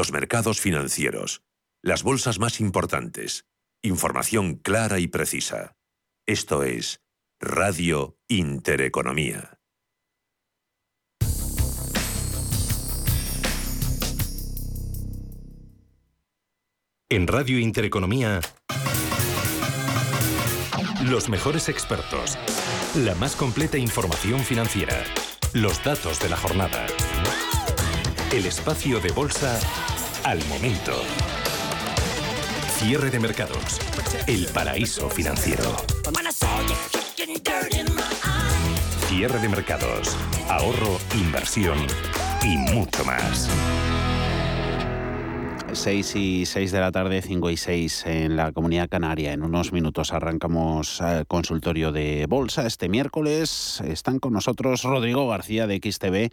Los mercados financieros. Las bolsas más importantes. Información clara y precisa. Esto es Radio Intereconomía. En Radio Intereconomía, los mejores expertos, la más completa información financiera, los datos de la jornada, el espacio de bolsa al momento. Cierre de mercados, el paraíso financiero. Cierre de mercados, ahorro, inversión y mucho más. 6 y 6 de la tarde, 5 y 6 en la Comunidad Canaria. En unos minutos arrancamos el consultorio de bolsa. Este miércoles están con nosotros Rodrigo García de XTV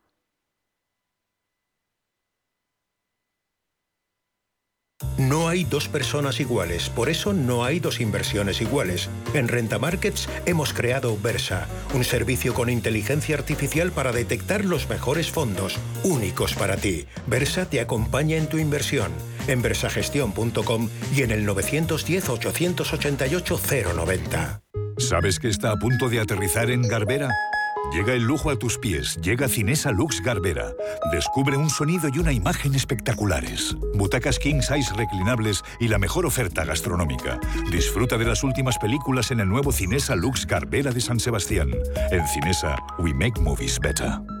No hay dos personas iguales, por eso no hay dos inversiones iguales. En Renta Markets hemos creado Versa, un servicio con inteligencia artificial para detectar los mejores fondos, únicos para ti. Versa te acompaña en tu inversión, en versagestión.com y en el 910-888-090. ¿Sabes que está a punto de aterrizar en Garbera? Llega el lujo a tus pies, llega Cinesa Lux Garbera. Descubre un sonido y una imagen espectaculares. Butacas king size reclinables y la mejor oferta gastronómica. Disfruta de las últimas películas en el nuevo Cinesa Lux Garbera de San Sebastián. En Cinesa, we make movies better.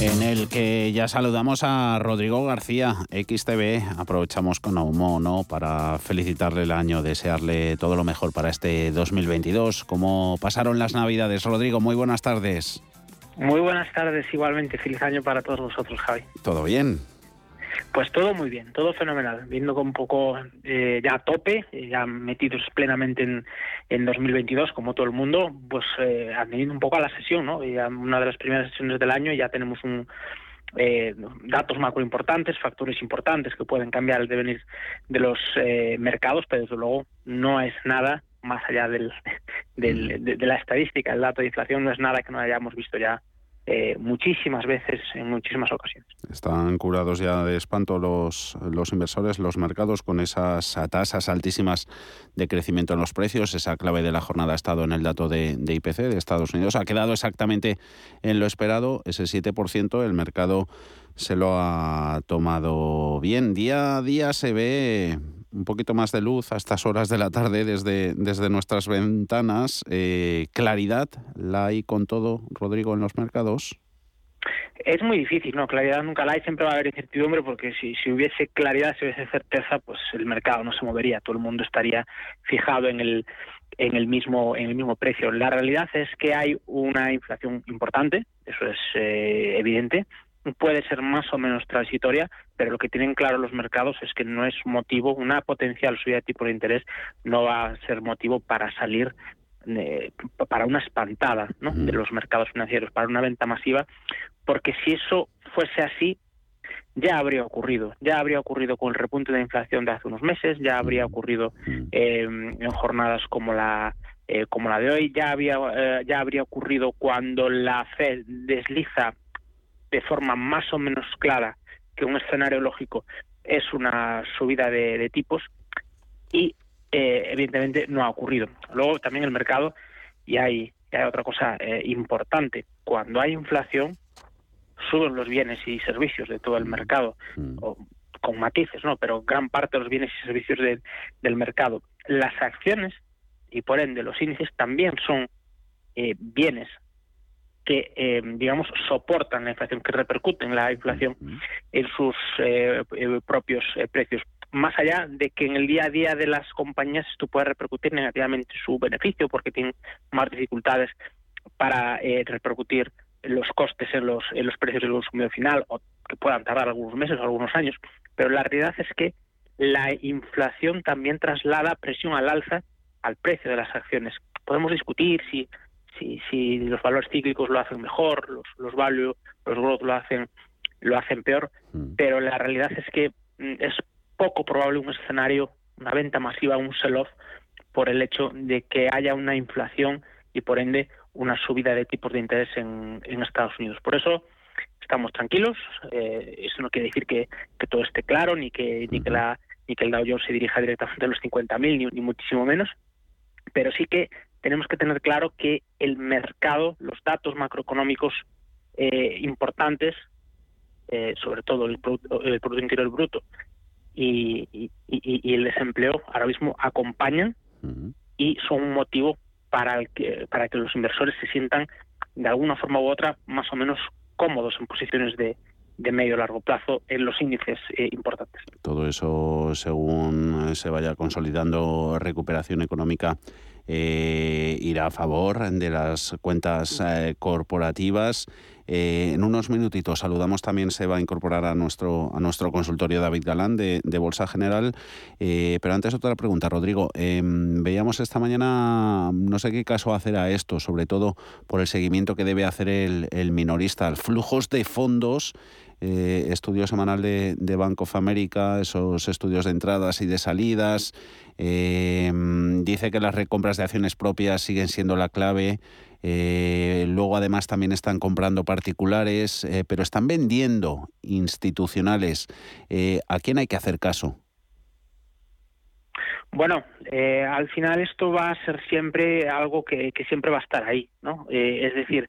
en el que ya saludamos a Rodrigo García, XTV. Aprovechamos con Aumo, ¿no? Para felicitarle el año, desearle todo lo mejor para este 2022. ¿Cómo pasaron las Navidades? Rodrigo, muy buenas tardes. Muy buenas tardes, igualmente. Feliz año para todos vosotros, Javi. ¿Todo bien? Pues todo muy bien, todo fenomenal. Viendo con un poco eh, ya a tope, eh, ya metidos plenamente en, en 2022, como todo el mundo, pues eh, atendiendo un poco a la sesión, ¿no? Ya una de las primeras sesiones del año ya tenemos un, eh, datos macro importantes, factores importantes que pueden cambiar el devenir de los eh, mercados, pero desde luego no es nada más allá del, del, de, de, la estadística. El dato de inflación no es nada que no hayamos visto ya eh, muchísimas veces, en muchísimas ocasiones. Están curados ya de espanto los, los inversores, los mercados, con esas tasas altísimas de crecimiento en los precios. Esa clave de la jornada ha estado en el dato de, de IPC de Estados Unidos. Ha quedado exactamente en lo esperado, ese 7%. El mercado se lo ha tomado bien. Día a día se ve un poquito más de luz a estas horas de la tarde desde, desde nuestras ventanas. Eh, claridad, ¿la hay con todo, Rodrigo, en los mercados? Es muy difícil, ¿no? Claridad nunca la hay, siempre va a haber incertidumbre porque si, si hubiese claridad, si hubiese certeza, pues el mercado no se movería, todo el mundo estaría fijado en el, en el mismo en el mismo precio. La realidad es que hay una inflación importante, eso es eh, evidente, puede ser más o menos transitoria, pero lo que tienen claro los mercados es que no es motivo, una potencial subida de tipo de interés no va a ser motivo para salir para una espantada de los mercados financieros, para una venta masiva, porque si eso fuese así, ya habría ocurrido, ya habría ocurrido con el repunte de inflación de hace unos meses, ya habría ocurrido eh, en jornadas como la eh, como la de hoy, ya había eh, ya habría ocurrido cuando la Fed desliza de forma más o menos clara que un escenario lógico es una subida de, tipos y eh, evidentemente no ha ocurrido. Luego también el mercado y hay, hay otra cosa eh, importante. Cuando hay inflación suben los bienes y servicios de todo el mm. mercado, mm. con matices, ¿no? Pero gran parte de los bienes y servicios del mercado. Las acciones y por ende los índices también son eh, bienes que, eh, digamos, soportan la inflación, que repercuten la inflación en sus eh, eh, propios precios. Más allá de que en el día a día de las compañías esto puede repercutir negativamente su beneficio, porque tienen más dificultades para repercutir los costes en los, en los precios del consumidor final, o que puedan tardar algunos meses o algunos años. Pero la realidad es que la inflación también traslada presión al alza al precio de las acciones. Podemos discutir si si, si los valores cíclicos lo hacen mejor, los, los value, los growth lo hacen, lo hacen peor, mm. pero la realidad es que mm, es poco probable un escenario, una venta masiva, un sell-off, por el hecho de que haya una inflación y por ende una subida de tipos de interés en, en Estados Unidos. Por eso estamos tranquilos. Eh, eso no quiere decir que, que, todo esté claro, ni que, ni que, la, ni que el Dow Jones se dirija directamente a los 50.000, ni, ni muchísimo menos. Pero sí que tenemos que tener claro que el mercado, los datos macroeconómicos eh, importantes, eh, sobre todo el Producto, Interior Bruto y, el desempleo, ahora mismo acompañan y son un motivo para, que, para que los inversores se sientan de alguna forma u otra más o menos cómodos en posiciones de, de medio largo plazo en los índices eh, importantes. Todo eso según se vaya consolidando recuperación económica eh, irá a favor de las cuentas eh, corporativas. Eh, en unos minutitos saludamos también, se va a incorporar a nuestro, a nuestro consultorio David Galán de, Bolsa General. pero antes otra pregunta, Rodrigo. Em, veíamos esta mañana, no sé qué caso hacer a esto, sobre todo por el seguimiento que debe hacer el, el minorista, flujos de fondos eh, estudio semanal de, de, Bank of America, esos estudios de entradas y de salidas. Eh, dice que las recompras de acciones propias siguen siendo la clave. Eh, luego además también están comprando particulares, pero están vendiendo institucionales. ¿A quién hay que hacer caso? Bueno, al final esto va a ser siempre algo que, siempre va a estar ahí, ¿no? es decir,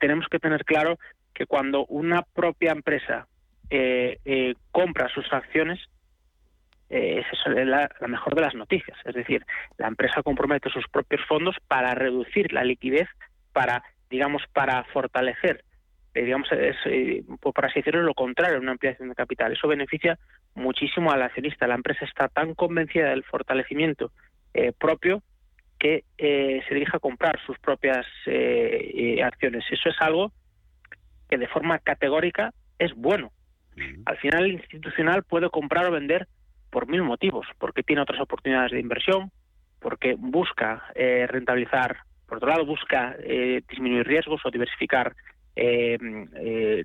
tenemos que tener claro que cuando una propia empresa eh, eh, compra sus acciones, eh, esa es la, mejor de las noticias. Es decir, la empresa compromete sus propios fondos para reducir la liquidez, para, digamos, para fortalecer, digamos, es, por así decirlo, lo contrario, una ampliación de capital. Eso beneficia muchísimo al accionista. La empresa está tan convencida del fortalecimiento propio que se dirige a comprar sus propias acciones. Eso es algo que de forma categórica es bueno. Al final el institucional puede comprar o vender por mil motivos, porque tiene otras oportunidades de inversión, porque busca eh, rentabilizar, por otro lado busca eh, disminuir riesgos o diversificar eh,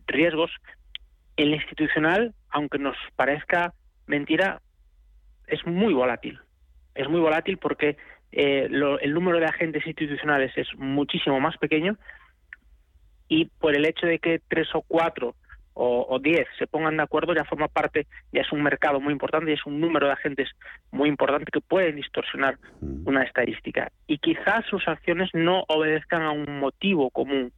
riesgos. El institucional, aunque nos parezca mentira, es muy volátil. Es muy volátil porque el número de agentes institucionales es muchísimo más pequeño y por el hecho de que tres o cuatro o, diez se pongan de acuerdo ya forma parte, ya es un mercado muy importante y es un número de agentes muy importante que pueden distorsionar mm. una estadística. Y quizás sus acciones no obedezcan a un motivo común.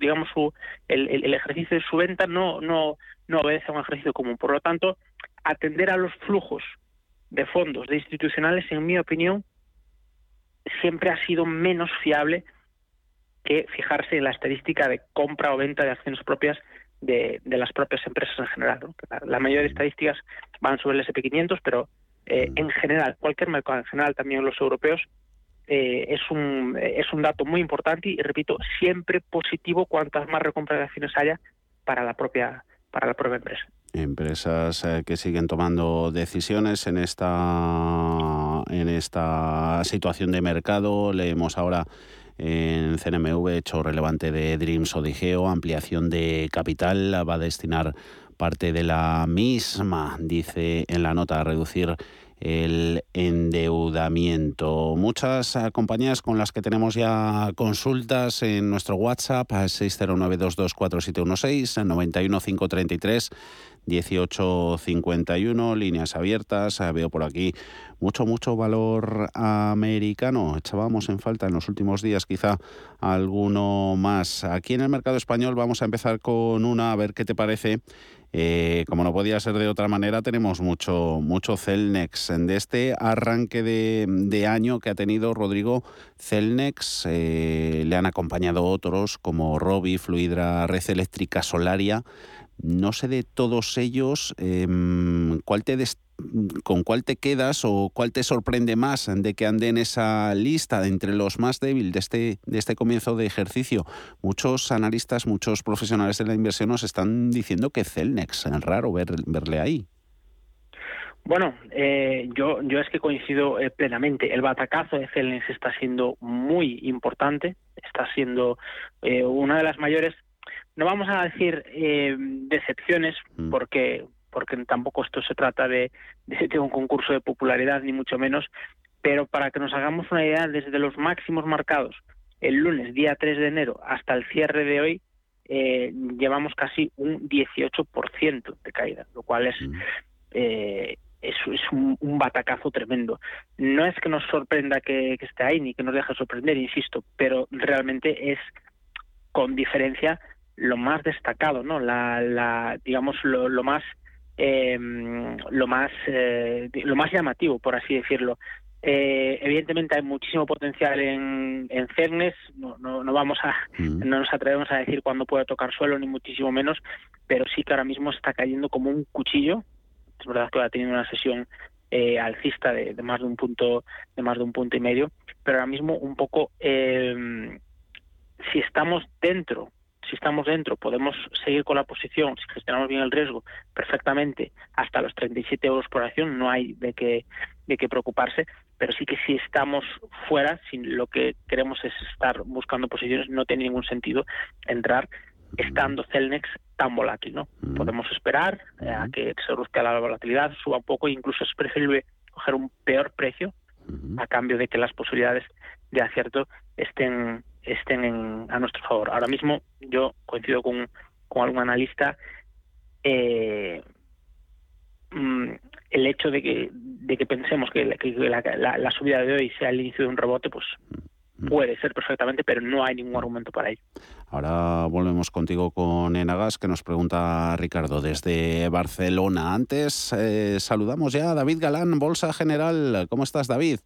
digamos, su, el, ejercicio de su venta no, no, no obedece a un ejercicio común. Por lo tanto, atender a los flujos de fondos de institucionales, en mi opinión, siempre ha sido menos fiable que fijarse en la estadística de compra o venta de acciones propias de, las propias empresas en general. La, mayoría de estadísticas van sobre el SP500, pero eh, en general, cualquier mercado, en general también los europeos, eh, es, un, es un dato muy importante y, repito, siempre positivo cuantas más recompras de acciones haya para la propia para la propia empresa. Empresas eh, que siguen tomando decisiones en esta, en esta situación de mercado. Leemos ahora en CNMV hecho relevante de Dreams o Digeo, ampliación de capital, va a destinar parte de la misma, dice en la nota, a reducir el endeudamiento. Muchas compañías con las que tenemos ya consultas en nuestro WhatsApp 609224716 91533 1851, líneas abiertas. Eh, veo por aquí mucho, mucho valor americano. Echábamos en falta en los últimos días quizá alguno más. Aquí en el mercado español vamos a empezar con una, a ver qué te parece. Eh, como no podía ser de otra manera, tenemos mucho, mucho Celnex. De este arranque de, año que ha tenido Rodrigo Celnex, eh, le han acompañado otros como Robi, Fluidra, Red Eléctrica, Solaria. No sé de todos ellos em, cuál te con cuál te quedas o cuál te sorprende más de que ande en esa lista entre los más débiles de este, de este comienzo de ejercicio. Muchos analistas, muchos profesionales de la inversión nos están diciendo que Celnex, es raro ver, verle ahí. Bueno, eh, yo, yo es que coincido eh, plenamente. El batacazo de Celnex está siendo muy importante, está siendo eh, una de las mayores no vamos a decir eh, decepciones, mm. porque porque tampoco esto se trata de, de, un concurso de popularidad, ni mucho menos, pero para que nos hagamos una idea, desde los máximos marcados el lunes, día 3 de enero, hasta el cierre de hoy, eh, llevamos casi un 18% de caída, lo cual es, mm. eh, es, un, batacazo tremendo. No es que nos sorprenda que, que esté ahí, ni que nos deje sorprender, insisto, pero realmente es con diferencia lo más destacado, ¿no? La, la digamos lo, lo más eh, lo más eh, lo más llamativo, por así decirlo. Eh, evidentemente hay muchísimo potencial en, en Cernes, no, no, no vamos a, mm. no nos atrevemos a decir cuándo puede tocar suelo, ni muchísimo menos, pero sí que ahora mismo está cayendo como un cuchillo. Es verdad que ha tenido una sesión eh, alcista de, de, más de un punto, de más de un punto y medio, pero ahora mismo un poco eh, si estamos dentro si estamos dentro, podemos seguir con la posición, si gestionamos bien el riesgo perfectamente hasta los 37 euros por acción, no hay de qué, de qué preocuparse, pero sí que si estamos fuera, si lo que queremos es estar buscando posiciones, no tiene ningún sentido entrar estando Celnex tan volátil, ¿no? Podemos esperar eh, a que se reduzca la volatilidad, suba un poco, incluso es preferible coger un peor precio a cambio de que las posibilidades de acierto estén estén a nuestro favor. Ahora mismo yo coincido con, con algún analista eh, mm, el hecho de que, de que pensemos que, la, subida de hoy sea el inicio de un rebote, pues puede ser perfectamente, pero no hay ningún argumento para ello. Ahora volvemos contigo con Enagas, que nos pregunta Ricardo desde Barcelona. Antes eh, saludamos ya a David Galán, Bolsa General. ¿Cómo estás, David?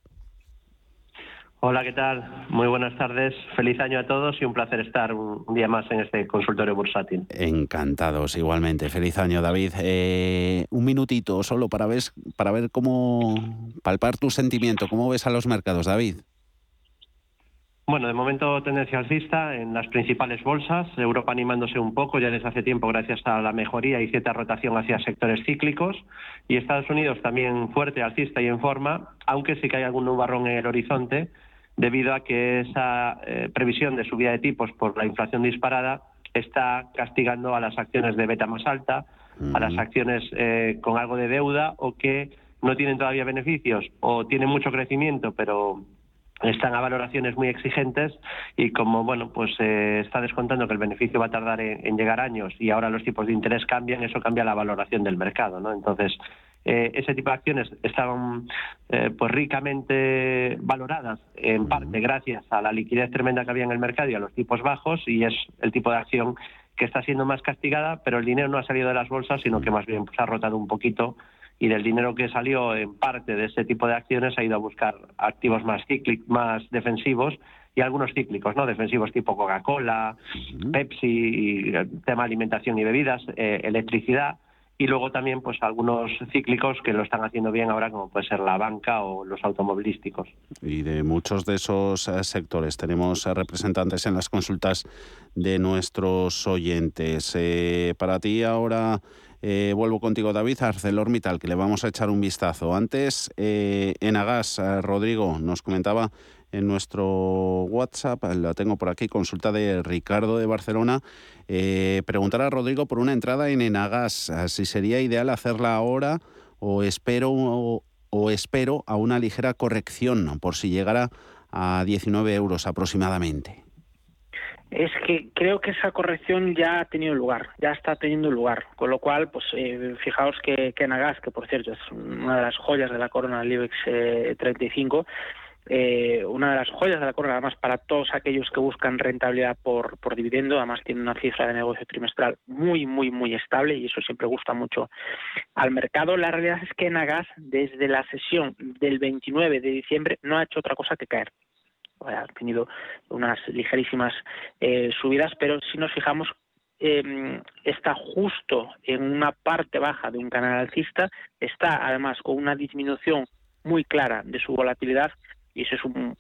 Hola, ¿qué tal? Muy buenas tardes. Feliz año a todos y un placer estar un día más en este consultorio bursátil. Encantados, igualmente. Feliz año, David. Eh, un minutito solo para ver, para ver cómo palpar tu sentimiento. ¿Cómo ves a los mercados, David? Bueno, de momento tendencia alcista en las principales bolsas, Europa animándose un poco ya desde hace tiempo gracias a la mejoría y cierta rotación hacia sectores cíclicos y Estados Unidos también fuerte, alcista y en forma, aunque sí que hay algún nubarrón en el horizonte debido a que esa eh, previsión de subida de tipos por la inflación disparada está castigando a las acciones de beta más alta, a las acciones eh, con algo de deuda o que no tienen todavía beneficios o tienen mucho crecimiento pero están a valoraciones muy exigentes y como bueno pues eh, está descontando que el beneficio va a tardar en, llegar años y ahora los tipos de interés cambian eso cambia la valoración del mercado no entonces eh, ese tipo de acciones estaban eh, pues ricamente valoradas en parte gracias a la liquidez tremenda que había en el mercado y a los tipos bajos y es el tipo de acción que está siendo más castigada pero el dinero no ha salido de las bolsas sino que más bien pues, ha rotado un poquito y del dinero que salió en parte de ese tipo de acciones ha ido a buscar activos más cíclicos, más defensivos y algunos cíclicos, ¿no? Defensivos tipo Coca-Cola, Pepsi, tema alimentación y bebidas, eh, electricidad y luego también pues algunos cíclicos que lo están haciendo bien ahora como puede ser la banca o los automovilísticos. Y de muchos de esos eh, sectores tenemos eh, representantes en las consultas de nuestros oyentes. Eh, para ti ahora vuelvo contigo David, ArcelorMittal, que le vamos a echar un vistazo. Antes, en Agas, Rodrigo nos comentaba en nuestro WhatsApp, la tengo por aquí, consulta de Ricardo de Barcelona. Eh, preguntar a Rodrigo por una entrada en Enagas, si sería ideal hacerla ahora o espero, o, espero a una ligera corrección por si llegara a 19 euros aproximadamente. Es que creo que esa corrección ya ha tenido lugar, ya está teniendo lugar, con lo cual, pues eh, fijaos que, que Nagas, que por cierto es una de las joyas de la corona del IBEX 35, eh, una de las joyas de la corona, además para todos aquellos que buscan rentabilidad por, por dividendo, además tiene una cifra de negocio trimestral muy, muy, muy estable y eso siempre gusta mucho al mercado. La realidad es que Nagas, desde la sesión del 29 de diciembre, no ha hecho otra cosa que caer. Ha tenido unas ligerísimas eh, subidas, pero si nos fijamos, eh, está justo en una parte baja de un canal alcista, está además con una disminución muy clara de su volatilidad y eso es un,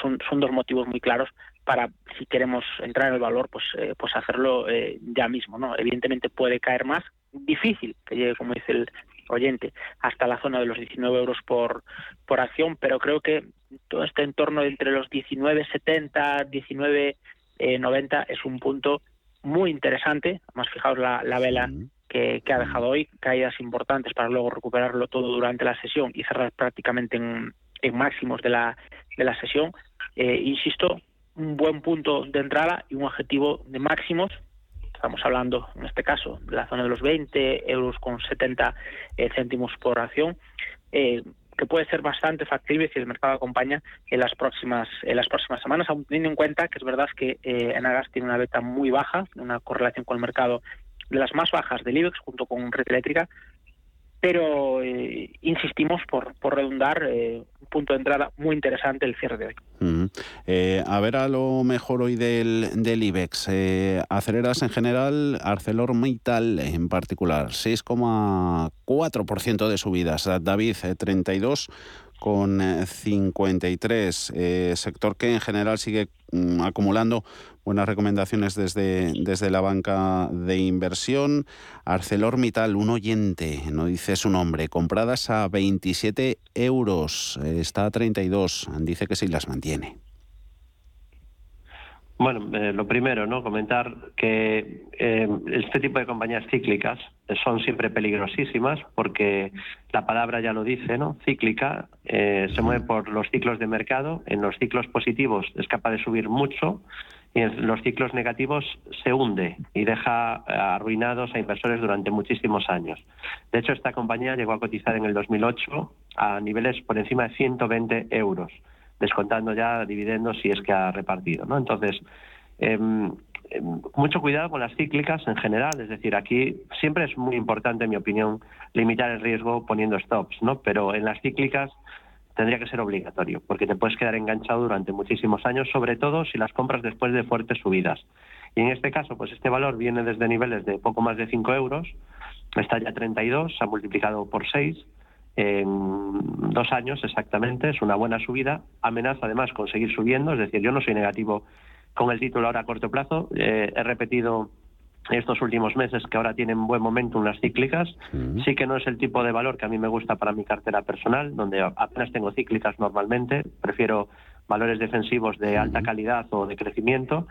son, son dos motivos muy claros para si queremos entrar en el valor pues eh, pues hacerlo eh, ya mismo no evidentemente puede caer más difícil que llegue como dice el oyente hasta la zona de los 19 euros por por acción pero creo que todo este entorno entre los 19.70 19.90 es un punto muy interesante. Además fijaos la, la vela que, que, ha dejado hoy caídas importantes para luego recuperarlo todo durante la sesión y cerrar prácticamente en, en máximos de la, de la sesión. Eh, insisto, un buen punto de entrada y un objetivo de máximos. Estamos hablando, en este caso, de la zona de los 20 euros con 70 eh, céntimos por acción, eh, que puede ser bastante factible si el mercado acompaña en las próximas en las próximas semanas, teniendo en cuenta que es verdad que Enagas tiene una beta muy baja, una correlación con el mercado de las más bajas del IBEX junto con Red Eléctrica, pero eh, insistimos por, por redundar eh, punto de entrada muy interesante el cierre de hoy. Eh, a ver a lo mejor hoy del, IBEX. aceleras en general, ArcelorMittal en particular, 6,4% de subidas. David, 32 con 53, sector que en general sigue mm, acumulando buenas recomendaciones desde, desde la banca de inversión. ArcelorMittal, un oyente, no dice su nombre, compradas a 27 euros, está a 32, dice que sí las mantiene. Bueno, eh, lo primero, ¿no? Comentar que eh, este tipo de compañías cíclicas son siempre peligrosísimas porque la palabra ya lo dice, ¿no? Cíclica eh, se mueve por los ciclos de mercado. En los ciclos positivos es capaz de subir mucho los ciclos negativos se hunde y deja eh, arruinados a inversores durante muchísimos años. De hecho, esta compañía llegó a cotizar en el 2008 a niveles por encima de 120 euros, descontando ya dividendos si es que ha repartido. ¿no? Entonces, em, em, mucho cuidado con las cíclicas en general, es decir, aquí siempre es muy importante, en mi opinión, limitar el riesgo poniendo stops, ¿no? Pero en las cíclicas tendría que ser obligatorio, porque te puedes quedar enganchado durante muchísimos años, sobre todo si las compras después de fuertes subidas. Y en este caso, pues este valor viene desde niveles de poco más de 5 euros, está ya 32, se ha multiplicado por 6 en dos años exactamente, es una buena subida, amenaza además con seguir subiendo, es decir, yo no soy negativo con el título ahora a corto plazo, eh, he repetido estos últimos meses que ahora tienen buen momento unas cíclicas. Sí que no es el tipo de valor que a mí me gusta para mi cartera personal, donde apenas tengo cíclicas normalmente. Prefiero valores defensivos de alta calidad o de crecimiento,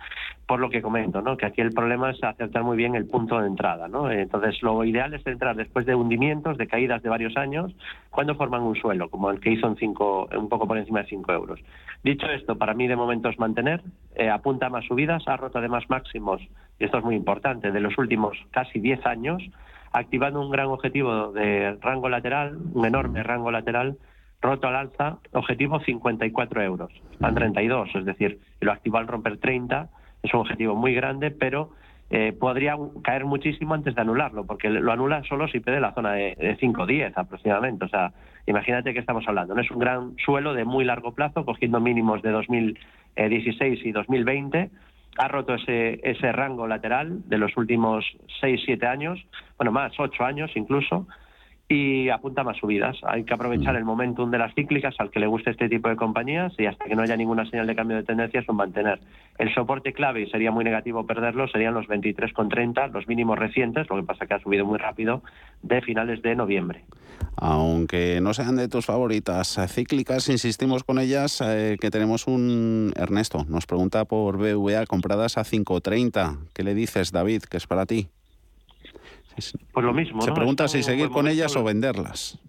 por lo que comento, ¿no? que aquí el problema es acertar muy bien el punto de entrada. ¿no? Entonces, lo ideal es entrar después de hundimientos, de caídas de varios años, cuando forman un suelo, como el que hizo en cinco, un poco por encima de 5 euros. Dicho esto, para mí de momento es mantener, eh, apunta a más subidas, ha roto además máximos, y esto es muy importante, de los últimos casi 10 años, activando un gran objetivo de rango lateral, un enorme rango lateral, roto al alza, objetivo 54 euros, van 32, es decir, lo activó al romper 30, es un objetivo muy grande, pero eh, podría caer muchísimo antes de anularlo, porque lo anula solo si pide la zona de, de 5-10 aproximadamente. O sea, imagínate que estamos hablando. No es un gran suelo de muy largo plazo, cogiendo mínimos de 2016 y 2020 ha roto ese, ese rango lateral de los últimos 6-7 años, bueno, más 8 años incluso, y apunta más subidas. Hay que aprovechar el momentum de las cíclicas al que le guste este tipo de compañías y hasta que no haya ninguna señal de cambio de tendencia son mantener. El soporte clave, y sería muy negativo perderlo, serían los 23,30, los mínimos recientes, lo que pasa que ha subido muy rápido, de finales de noviembre. Aunque no sean de tus favoritas cíclicas, insistimos con ellas, eh, que tenemos un Ernesto, nos pregunta por BVA compradas a 5,30. ¿Qué le dices, David, que es para ti? Pues lo mismo. Se pregunta si seguir con ellas o venderlas.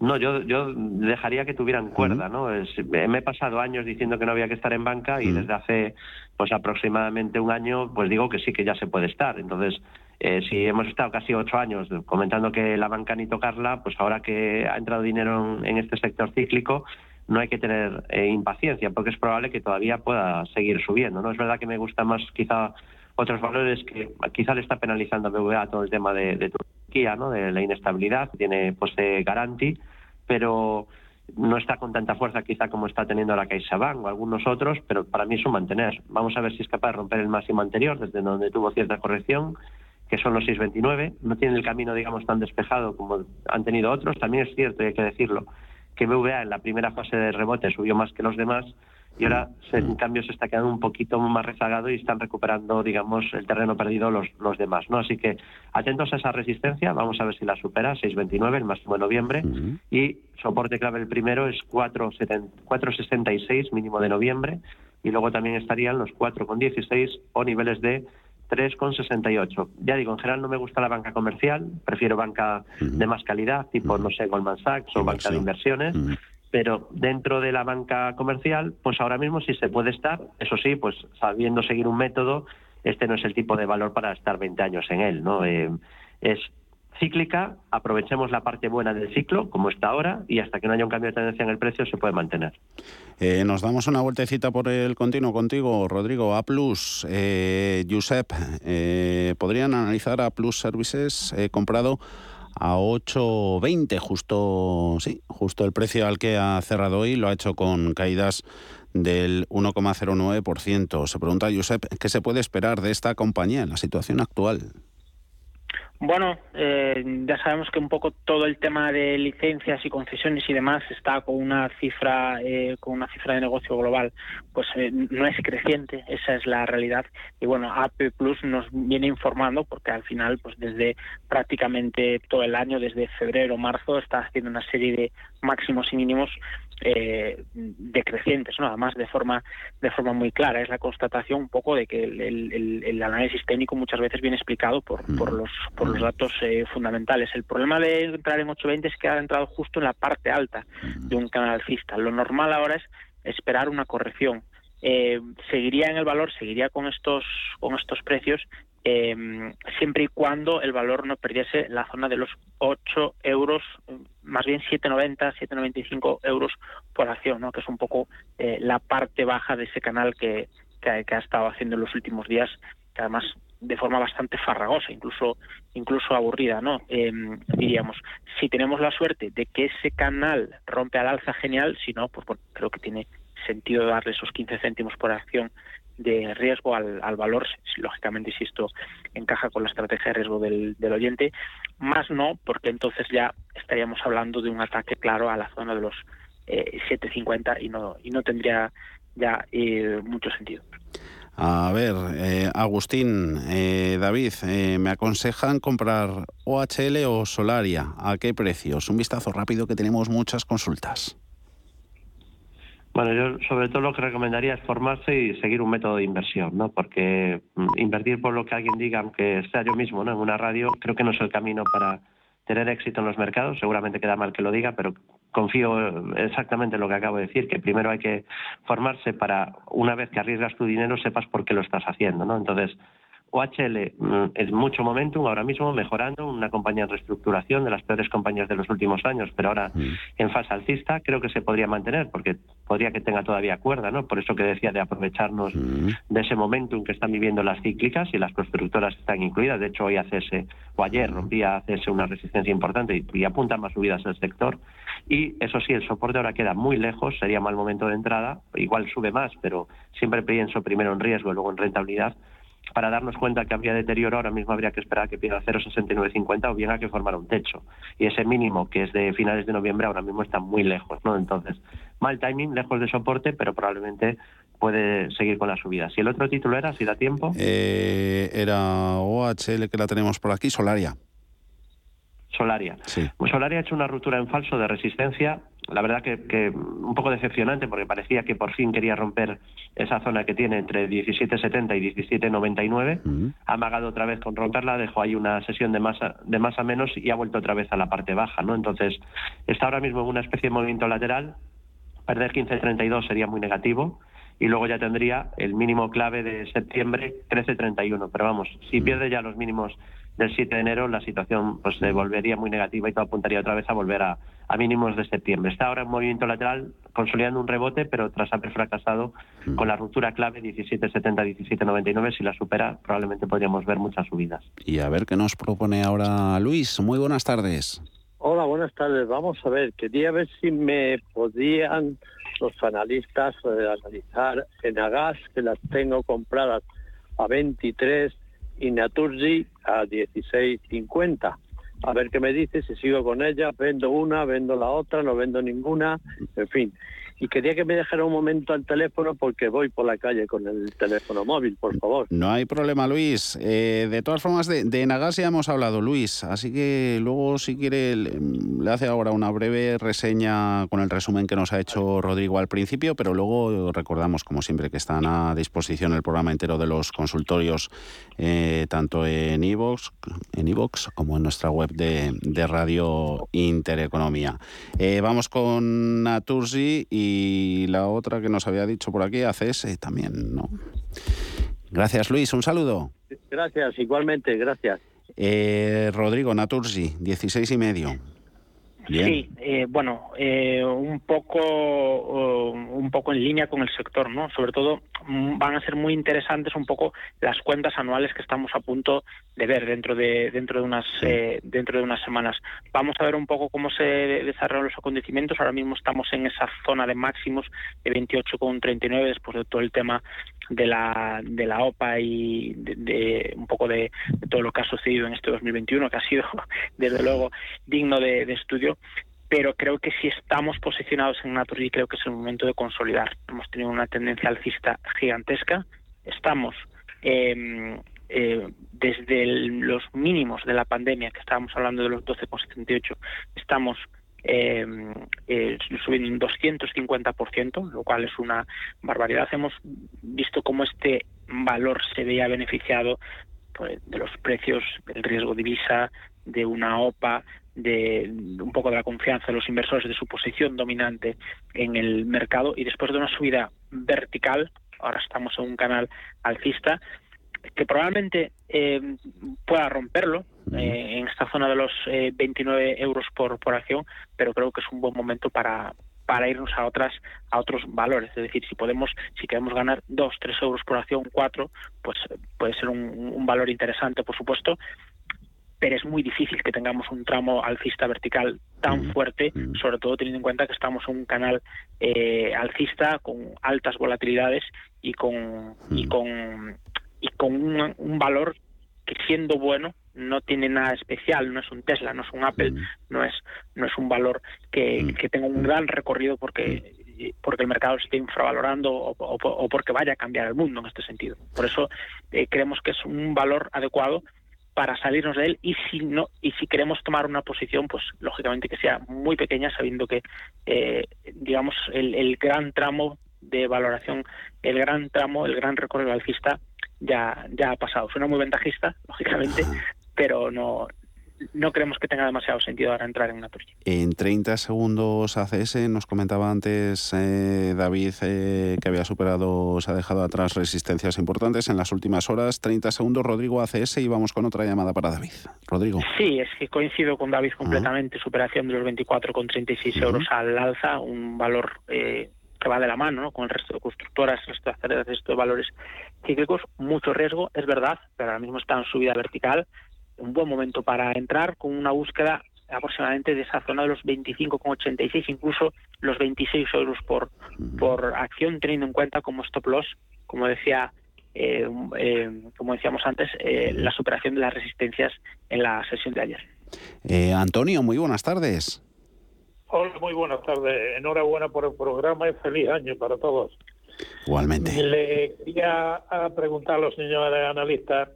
No, yo, yo dejaría que tuvieran cuerda, ¿no? me he pasado años diciendo que no había que estar en banca y desde hace pues aproximadamente un año pues digo que sí que ya se puede estar. Entonces, eh, si hemos estado casi ocho años comentando que la banca ni tocarla, pues ahora que ha entrado dinero en, este sector cíclico, no hay que tener eh, impaciencia porque es probable que todavía pueda seguir subiendo, ¿no? Es verdad que me gusta más quizá otros valores que quizá le está penalizando a BVA todo el tema de, Turquía, ¿no? de la inestabilidad, tiene pues de Garanti, pero no está con tanta fuerza quizá como está teniendo la CaixaBank o algunos otros, pero para mí es un mantener. Vamos a ver si es capaz de romper el máximo anterior, desde donde tuvo cierta corrección, que son los 6,29. No tiene el camino, digamos, tan despejado como han tenido otros. También es cierto, y hay que decirlo, que BVA en la primera fase de rebote subió más que los demás, y ahora en cambio se está quedando un poquito más rezagado y están recuperando, digamos, el terreno perdido los, los demás, ¿no? Así que atentos a esa resistencia, vamos a ver si la supera, 6.29, el máximo de noviembre, y soporte clave el primero es 4.66, mínimo de noviembre, y luego también estarían los 4.16 o niveles de 3,68. Ya digo, en general no me gusta la banca comercial, prefiero banca de más calidad, tipo, no sé, Goldman Sachs o banca de inversiones, pero dentro de la banca comercial, pues ahora mismo sí se puede estar, eso sí, pues sabiendo seguir un método, este no es el tipo de valor para estar 20 años en él, ¿no? Eh, es cíclica, aprovechemos la parte buena del ciclo, como está ahora, y hasta que no haya un cambio de tendencia en el precio se puede mantener. Eh, nos damos una vueltecita por el continuo contigo, Rodrigo. A Plus, eh, Josep, eh, ¿podrían analizar a Plus Services comprado a 8.20, justo, sí, justo el precio al que ha cerrado hoy, lo ha hecho con caídas del 1,09%. Se pregunta Josep, ¿qué se puede esperar de esta compañía en la situación actual? Bueno, eh, ya sabemos que un poco todo el tema de licencias y concesiones y demás está con una cifra eh, con una cifra de negocio global, pues eh, no es creciente, esa es la realidad. Y bueno, AP Plus nos viene informando porque al final, pues desde prácticamente todo el año, desde febrero marzo, está haciendo una serie de máximos y mínimos eh, decrecientes, ¿no? además de forma de forma muy clara. Es la constatación un poco de que el, análisis técnico muchas veces viene explicado por, por los por los datos eh, fundamentales. El problema de entrar en 820 es que ha entrado justo en la parte alta de un canal alcista. Lo normal ahora es esperar una corrección. Eh, seguiría en el valor, seguiría con estos con estos precios eh, siempre y cuando el valor no perdiese la zona de los 8 euros, más bien 7,90, 7,95 euros por acción, ¿no? que es un poco eh, la parte baja de ese canal que, que, ha estado haciendo en los últimos días, que además de forma bastante farragosa, incluso incluso aburrida, ¿no? Em, diríamos, si tenemos la suerte de que ese canal rompe al alza, genial, si no, pues creo que tiene sentido darle esos 15 céntimos por acción de riesgo al, valor, lógicamente si esto encaja con la estrategia de riesgo del, oyente, más no, porque entonces ya estaríamos hablando de un ataque claro a la zona de los 7.50 eh, y no, y no tendría ya eh, mucho sentido. A ver, eh, Agustín, David, me aconsejan comprar OHL o Solaria. ¿A qué precios? Un vistazo rápido que tenemos muchas consultas. Bueno, yo sobre todo lo que recomendaría es formarse y seguir un método de inversión, ¿no? Porque mm, invertir por lo que alguien diga, aunque sea yo mismo, ¿no? En una radio, creo que no es el camino para tener éxito en los mercados. Seguramente queda mal que lo diga, pero confío exactamente en lo que acabo de decir, que primero hay que formarse para, una vez que arriesgas tu dinero, sepas por qué lo estás haciendo, ¿no? Entonces, OHL mm, es mucho momentum ahora mismo, mejorando, una compañía en reestructuración de las peores compañías de los últimos años, pero ahora mm. en fase alcista creo que se podría mantener, porque podría que tenga todavía cuerda, ¿no? Por eso que decía de aprovecharnos mm. de ese momentum que están viviendo las cíclicas y las constructoras están incluidas. De hecho, hoy ACS, o ayer rompía ACS una resistencia importante y, y apunta más subidas al sector. Y eso sí, el soporte ahora queda muy lejos, sería mal momento de entrada, igual sube más, pero siempre pienso primero en riesgo y luego en rentabilidad para darnos cuenta que habría deterioro, ahora mismo habría que esperar a que pierda 0,6950 o bien a que formara un techo. Y ese mínimo, que es de finales de noviembre, ahora mismo está muy lejos, ¿no? Entonces, mal timing, lejos de soporte, pero probablemente puede seguir con la subida. Si el otro título era, si da tiempo. Eh, era OHL, que la tenemos por aquí, Solaria. Solaria. Pues Solaria ha hecho una ruptura en falso de resistencia la verdad que, un poco decepcionante porque parecía que por fin quería romper esa zona que tiene entre 17.70 y 17.99. Ha amagado otra vez con romperla, dejó ahí una sesión de masa, de masa menos y ha vuelto otra vez a la parte baja. ¿no? Entonces, está ahora mismo en una especie de movimiento lateral. Perder 15.32 sería muy negativo y luego ya tendría el mínimo clave de septiembre 13.31. Pero vamos, si pierde ya los mínimos del 7 de enero, la situación pues se volvería muy negativa y todo apuntaría otra vez a volver a, a mínimos de septiembre. Está ahora en movimiento lateral, consolidando un rebote, pero tras haber fracasado mm. con la ruptura clave 17.70-17.99, si la supera, probablemente podríamos ver muchas subidas. Y a ver qué nos propone ahora Luis. Muy buenas tardes. Hola, buenas tardes. Vamos a ver, quería ver si me podían los analistas eh, analizar en Agas, que las tengo compradas a 23 y Naturgy a 16.50 a ver qué me dice, si sigo con ella, vendo una, vendo la otra, no vendo ninguna, en fin y quería que me dejara un momento al teléfono porque voy por la calle con el teléfono móvil, por favor. No hay problema, Luis. Eh, de todas formas, de, de, Nagas ya hemos hablado, Luis, así que luego, si quiere, le, hace ahora una breve reseña con el resumen que nos ha hecho Rodrigo al principio, pero luego recordamos, como siempre, que están a disposición el programa entero de los consultorios, eh, tanto en iVoox en como en nuestra web de, de Radio Intereconomía. Eh, vamos con Natursi y y la otra que nos había dicho por aquí, ACS también, ¿no? Gracias, Luis. Un saludo. Gracias, igualmente, gracias. Eh, Rodrigo Natursi, 16 y medio. Sí, eh, bueno, eh, un poco un poco en línea con el sector, ¿no? Sobre todo mm, van a ser muy interesantes un poco las cuentas anuales que estamos a punto de ver dentro de dentro de unas eh, dentro de unas semanas. Vamos a ver un poco cómo se desarrollan los acontecimientos. Ahora mismo estamos en esa zona de máximos de 28,39 después de todo el tema de la de la OPA y de, un poco de, todo lo que ha sucedido en este 2021 que ha sido desde luego digno de estudio pero creo que si estamos posicionados en Naturgy creo que es el momento de consolidar. Hemos tenido una tendencia alcista gigantesca, estamos em, eh, desde los mínimos de la pandemia, que estábamos hablando de los 12,78, estamos em, eh, subiendo un 250%, lo cual es una barbaridad. Hemos visto cómo este valor se veía beneficiado pues, de los precios, del riesgo divisa, de una OPA, de, un poco de la confianza de los inversores, de su posición dominante en el mercado y después de una subida vertical, ahora estamos en un canal alcista, que probablemente eh, pueda romperlo eh, en esta zona de los 29 eh, euros por, por acción, pero creo que es un buen momento para, para irnos a otras a otros valores. Es decir si podemos si queremos ganar 2 3 euros por acción 4 pues puede ser un, un valor interesante por supuesto pero es muy difícil que tengamos un tramo alcista vertical tan mm, fuerte, mm. sobre todo teniendo en cuenta que estamos en un canal eh, alcista con altas volatilidades y con y mm. con y con un, valor que siendo bueno no tiene nada especial, no es un Tesla, no es un Apple, no es no es un valor que, que tenga un gran recorrido porque porque el mercado se esté infravalorando o, porque vaya a cambiar el mundo en este sentido. Por eso eh, creemos que es un valor adecuado para salirnos de él y si no y si queremos tomar una posición pues lógicamente que sea muy pequeña sabiendo que eh, digamos el, gran tramo de valoración el gran tramo el gran recorrido alcista ya ya ha pasado. Suena muy ventajista lógicamente pero no no creemos que tenga demasiado sentido ahora entrar en una Naturgy. En 30 segundos ACS, nos comentaba antes eh, David eh, que había superado, se ha dejado atrás resistencias importantes en las últimas horas. 30 segundos, Rodrigo ACS, y vamos con otra llamada para David. Rodrigo. Sí, es que coincido con David completamente. Superación de los 24,36 euros al alza, un valor eh, que va de la mano con el resto de constructoras, el resto de resto de valores cíclicos. Mucho riesgo, es verdad, pero ahora mismo está en subida vertical un buen momento para entrar con una búsqueda aproximadamente de esa zona de los 25,86, incluso los 26 euros por, por acción, teniendo en cuenta como stop loss, como decía eh, eh, como decíamos antes, eh, la superación de las resistencias en la sesión de ayer. Antonio, muy buenas tardes. Hola, muy buenas tardes. Enhorabuena por el programa y feliz año para todos. Igualmente. Le quería preguntar a los señores analistas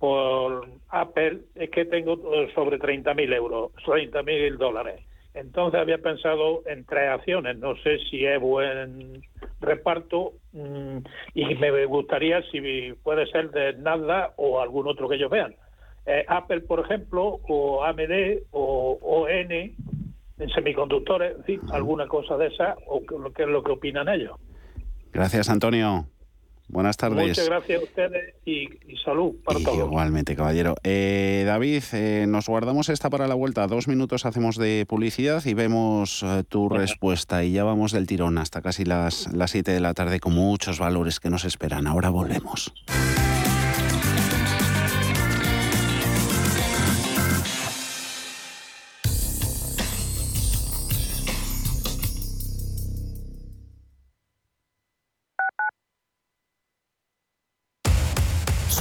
por Apple es que tengo sobre 30.000 euros, 30.000 dólares. Entonces había pensado en tres acciones, no sé si es buen reparto mm, y me gustaría si puede ser de Nasdaq o algún otro que ellos vean. Eh, Apple, por ejemplo, o AMD o ON en semiconductores, alguna cosa de esa, o qué es lo que opinan ellos. Gracias, Antonio. Buenas tardes. Muchas gracias a ustedes y, salud para todos. Igualmente, caballero. Eh, David, eh, nos guardamos esta para la vuelta. Dos minutos hacemos de publicidad y vemos eh, tu respuesta. Y ya vamos del tirón hasta casi las, las 7 de la tarde con muchos valores que nos esperan. Ahora volvemos.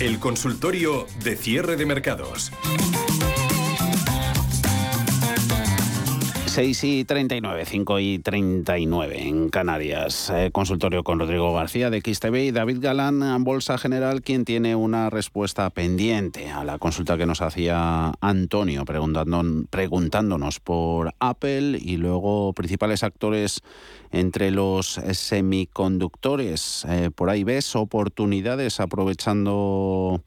El consultorio de cierre de mercados. 6 y 39, 5 y 39 en Canarias. Eh, consultorio con Rodrigo García de XTV y David Galán, Bolsa General, quien tiene una respuesta pendiente a la consulta que nos hacía Antonio preguntándonos por Apple y luego principales actores entre los semiconductores. Eh, por ahí ves oportunidades aprovechando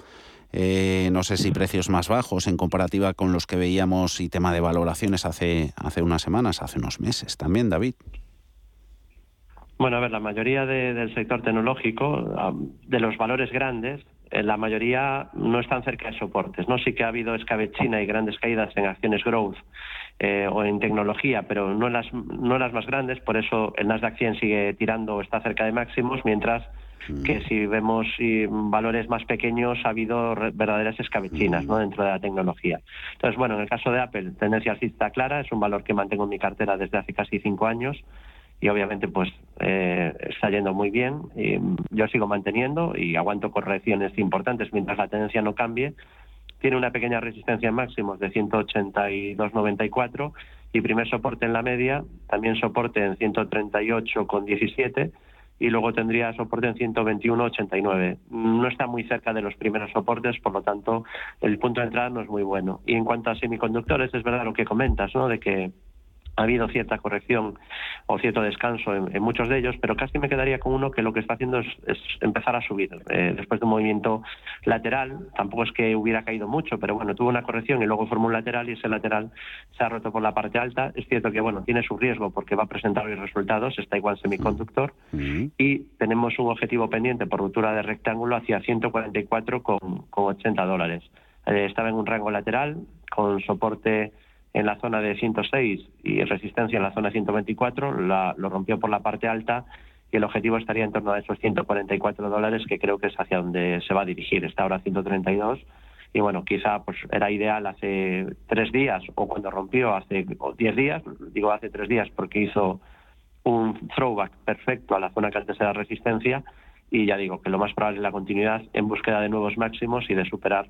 eh, no sé si precios más bajos en comparativa con los que veíamos y tema de valoraciones hace, hace unas semanas, hace unos meses también, David. Bueno, a ver, la mayoría del sector tecnológico, de los valores grandes, eh, la mayoría no están cerca de soportes. No sí que ha habido escabechina y grandes caídas en acciones growth eh, o en tecnología, pero no en, las, no las más grandes, por eso el Nasdaq 100 sigue tirando, o está cerca de máximos, mientras mm. que si vemos valores más pequeños ha habido verdaderas escabechinas ¿no? Mm. dentro de la tecnología. Entonces, bueno, en el caso de Apple, tendencia alcista clara, es un valor que mantengo en mi cartera desde hace casi cinco años y obviamente pues eh, está yendo muy bien. Y yo sigo manteniendo y aguanto correcciones importantes mientras la tendencia no cambie. Tiene una pequeña resistencia en máximos de 182.94 y primer soporte en la media, también soporte en 138,17 y luego tendría soporte en 121,89. No está muy cerca de los primeros soportes, por lo tanto el punto de entrada no es muy bueno. Y en cuanto a semiconductores, es verdad lo que comentas, ¿no? De que ha habido cierta corrección o cierto descanso en, muchos de ellos, pero casi me quedaría con uno que lo que está haciendo es, empezar a subir. Eh, después de un movimiento lateral, tampoco es que hubiera caído mucho, pero bueno, tuvo una corrección y luego formó un lateral y ese lateral se ha roto por la parte alta. Es cierto que bueno, tiene su riesgo porque va a presentar hoy resultados, está igual semiconductor y tenemos un objetivo pendiente por ruptura de rectángulo hacia 144 con, con 80 dólares. Eh, estaba en un rango lateral con soporte en la zona de 106 y resistencia en la zona 124, la, lo rompió por la parte alta y el objetivo estaría en torno a esos 144 dólares, que creo que es hacia donde se va a dirigir. Está ahora 132 y bueno, quizá pues era ideal hace tres días o cuando rompió hace diez días, digo hace tres días porque hizo un throwback perfecto a la zona que antes era resistencia y ya digo que lo más probable es la continuidad en búsqueda de nuevos máximos y de superar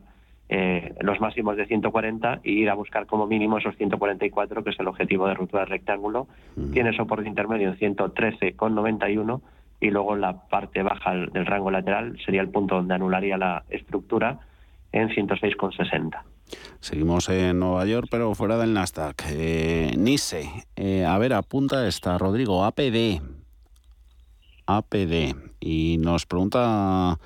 eh, los máximos de 140 y ir a buscar como mínimo esos 144, que es el objetivo de ruptura de rectángulo. Tiene soporte intermedio en 113,91 y luego la parte baja del rango lateral sería el punto donde anularía la estructura en 106,60. Seguimos en Nueva York, pero fuera del Nasdaq. Eh, Nice, eh, a ver, apunta esta, Rodrigo, APD. APD. Y nos pregunta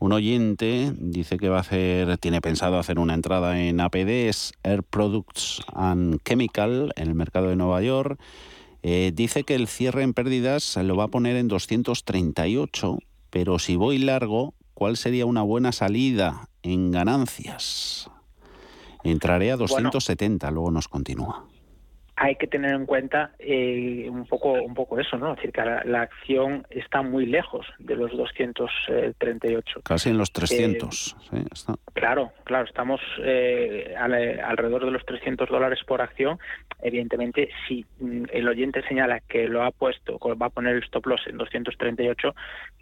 un oyente dice que va a hacer, tiene pensado hacer una entrada en APD, es Air Products and Chemical, en el mercado de Nueva York. Eh, dice que el cierre en pérdidas lo va a poner en 238, pero si voy largo, ¿cuál sería una buena salida en ganancias? Entraré a 270, luego nos continúa hay que tener en cuenta eh, un poco un poco eso, ¿no? Es decir, que la, acción está muy lejos de los 238. Casi en los 300. Eh, sí, Claro, claro, estamos eh, alrededor de los 300 dólares por acción. Evidentemente, si mm, el oyente señala que lo ha puesto, va a poner el stop loss en 238,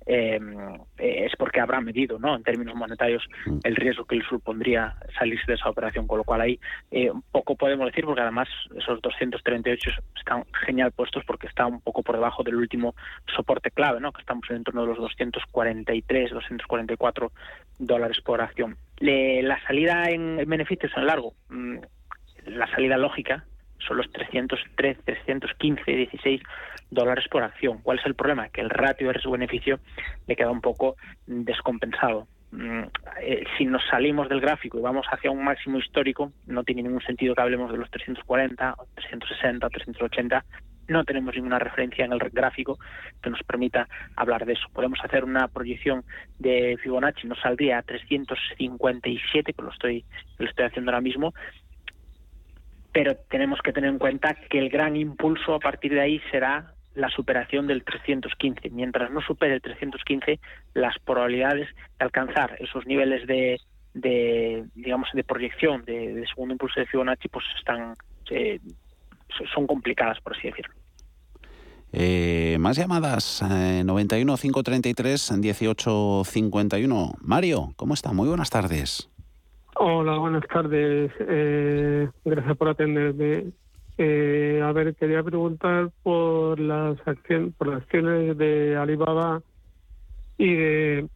es porque habrá medido, ¿no? En términos monetarios, mm. el riesgo que le supondría salirse de esa operación, con lo cual ahí poco podemos decir, porque además esos 200 238 están genial puestos porque está un poco por debajo del último soporte clave, ¿no? que estamos en torno de los 243, 244 dólares por acción. la salida en, beneficios en largo, mm, la salida lógica son los 303, 315, 16 dólares por acción. ¿Cuál es el problema? Que el ratio de riesgo-beneficio le queda un poco descompensado. Mm, eh, si nos salimos del gráfico y vamos hacia un máximo histórico, no tiene ningún sentido que hablemos de los 340, 360, 380. No tenemos ninguna referencia en el gráfico que nos permita hablar de eso. Podemos hacer una proyección de Fibonacci, nos saldría a 357, que lo estoy, lo estoy haciendo ahora mismo, pero tenemos que tener en cuenta que el gran impulso a partir de ahí será la superación del 315. Mientras no supere el 315, las probabilidades de alcanzar esos niveles de, de digamos, de proyección de, segundo impulso de Fibonacci, pues están eh, son complicadas, por así decirlo. Eh, más llamadas, 91 533 18 51. Mario, ¿cómo está? Muy buenas tardes. Hola, buenas tardes. Eh, gracias por atenderme. Eh, a ver, quería preguntar por las acciones, por las acciones de Alibaba y de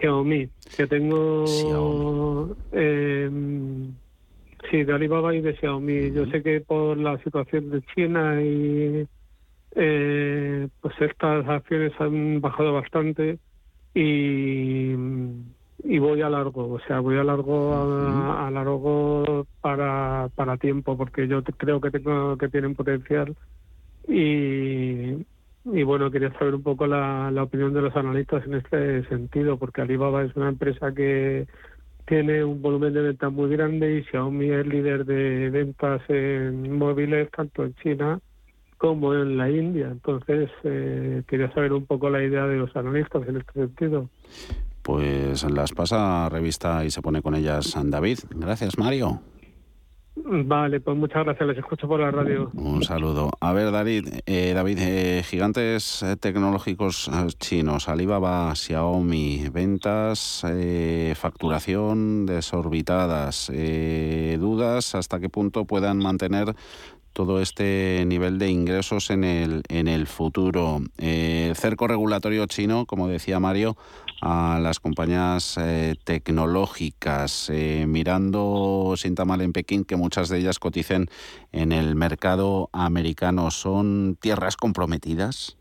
Xiaomi, que tengo eh, sí de Alibaba y de Xiaomi. Yo sé que por la situación de China y eh, pues estas acciones han bajado bastante y y voy a largo, o sea, voy a largo a, largo para, para tiempo, porque yo creo que tengo que tienen potencial y, y bueno, quería saber un poco la, la opinión de los analistas en este sentido, porque Alibaba es una empresa que, tiene un volumen de ventas muy grande y Xiaomi es líder de ventas en móviles tanto en China como en la India. Entonces, eh, quería saber un poco la idea de los analistas en este sentido. Pues las pasa revista y se pone con ellas David. Gracias, Mario. Vale, pues muchas gracias, les escucho por la radio. Un saludo. A ver, David, eh, David eh, gigantes eh, tecnológicos chinos, Alibaba, Xiaomi, ventas, facturación desorbitadas, dudas hasta qué punto puedan mantener todo este nivel de ingresos en el, en el futuro. el cerco regulatorio chino, como decía Mario, a las compañías eh, tecnológicas, eh, mirando sin mal en Pekín que muchas de ellas coticen en el mercado americano. ¿Son tierras comprometidas?